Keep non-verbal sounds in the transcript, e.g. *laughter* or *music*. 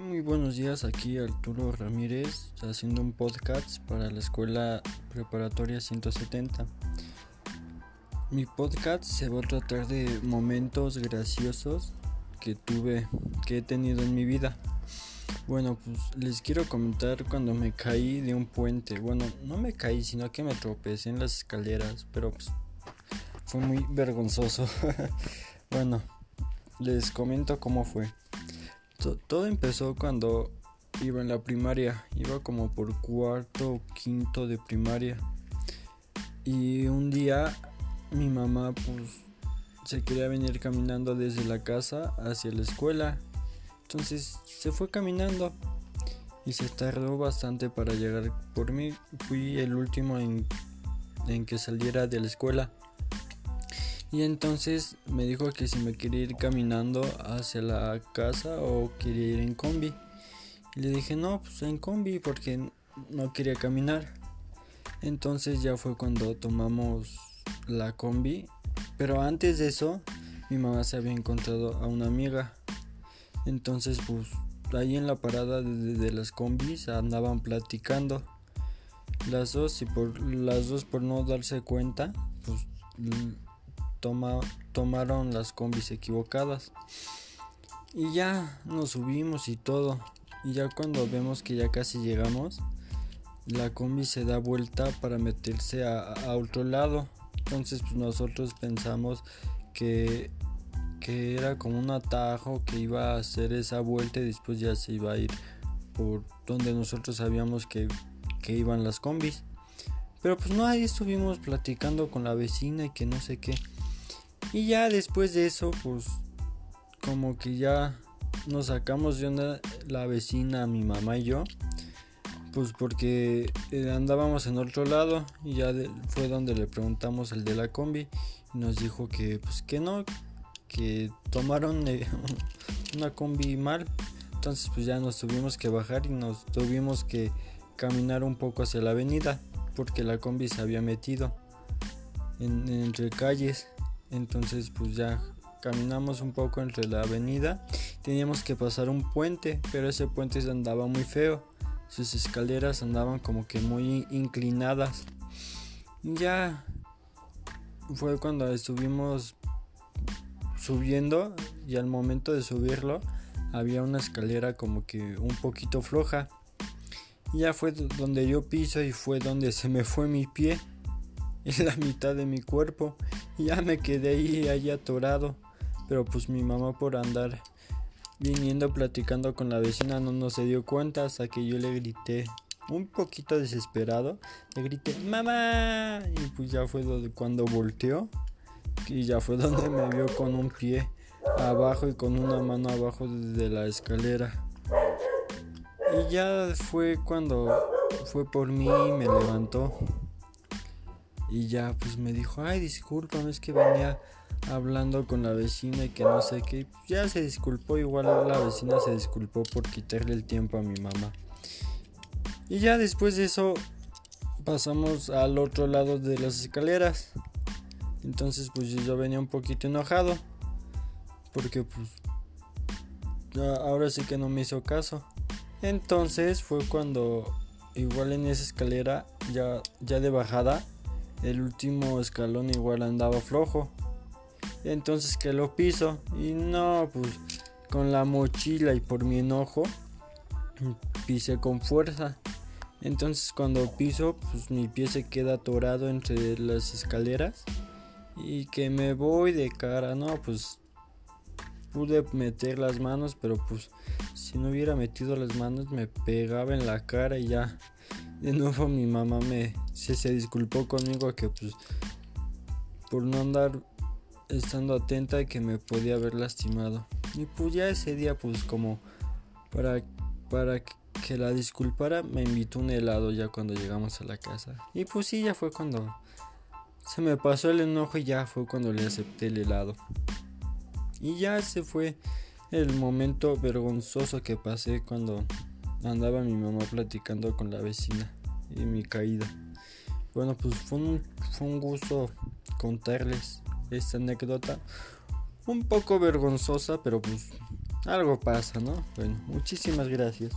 Muy buenos días. Aquí Arturo Ramírez haciendo un podcast para la escuela preparatoria 170. Mi podcast se va a tratar de momentos graciosos que tuve, que he tenido en mi vida. Bueno, pues les quiero comentar cuando me caí de un puente. Bueno, no me caí, sino que me tropecé en las escaleras, pero pues fue muy vergonzoso. *laughs* bueno, les comento cómo fue. Todo empezó cuando iba en la primaria, iba como por cuarto o quinto de primaria. Y un día mi mamá pues se quería venir caminando desde la casa hacia la escuela. Entonces se fue caminando y se tardó bastante para llegar por mí. Fui el último en, en que saliera de la escuela. Y entonces me dijo que si me quería ir caminando hacia la casa o quería ir en combi. Y le dije, no, pues en combi porque no quería caminar. Entonces ya fue cuando tomamos la combi. Pero antes de eso, mi mamá se había encontrado a una amiga. Entonces, pues ahí en la parada de, las combis andaban platicando. Las dos, y por las dos por no darse cuenta, pues tomaron las combis equivocadas. Y ya nos subimos y todo. Y ya cuando vemos que ya casi llegamos, la combi se da vuelta para meterse a, otro lado. Entonces pues nosotros pensamos que, que era como un atajo que iba a hacer esa vuelta y después ya se iba a ir por donde nosotros sabíamos que, que iban las combis. Pero pues no, ahí estuvimos platicando con la vecina y que no sé qué. Y ya después de eso, pues como que ya nos sacamos de onda la vecina, mi mamá y yo. Pues porque eh, andábamos en otro lado y ya fue donde le preguntamos al de la combi y nos dijo que pues que no, que tomaron eh, *laughs* una combi mal. Entonces pues ya nos tuvimos que bajar y nos tuvimos que caminar un poco hacia la avenida porque la combi se había metido en, entre calles. Entonces pues ya caminamos un poco entre la avenida. Teníamos que pasar un puente, pero ese puente andaba muy feo. Sus escaleras andaban como que muy inclinadas. Ya fue cuando estuvimos subiendo y al momento de subirlo había una escalera como que un poquito floja. ya fue donde yo piso y fue donde se me fue mi pie en *laughs* la mitad de mi cuerpo *laughs* ya me quedé ahí, ahí atorado. Pero pues mi mamá por andar viniendo platicando con la vecina no, no se dio cuenta hasta que yo le grité un poquito desesperado. Le grité, mamá. Y pues ya fue cuando volteó. Y ya fue donde me vio con un pie abajo y con una mano abajo de la escalera. Y ya fue cuando fue por mí y me levantó. Y ya pues me dijo, ay discúlpame, es que venía hablando con la vecina y que no sé qué. Ya se disculpó, igual la vecina se disculpó por quitarle el tiempo a mi mamá. Y ya después de eso pasamos al otro lado de las escaleras. Entonces pues yo venía un poquito enojado. Porque pues ahora sí que no me hizo caso. Entonces fue cuando igual en esa escalera ya, ya de bajada el último escalón igual andaba flojo. Entonces que lo piso y no, pues con la mochila y por mi enojo pisé con fuerza. Entonces cuando piso, pues mi pie se queda atorado entre las escaleras y que me voy de cara, no, pues pude meter las manos, pero pues si no hubiera metido las manos me pegaba en la cara y ya de nuevo mi mamá me se, disculpó conmigo que pues por no andar estando atenta y que me podía haber lastimado. Y pues ya ese día pues como para para que la disculpara me invitó un helado ya cuando llegamos a la casa. Y pues sí, ya fue cuando se me pasó el enojo y ya fue cuando le acepté el helado. Y ya se fue el momento vergonzoso que pasé cuando andaba mi mamá platicando con la vecina y mi caída. Bueno, pues fue un, fue un gusto contarles esta anécdota. Un poco vergonzosa, pero pues algo pasa, ¿no? Bueno, muchísimas gracias.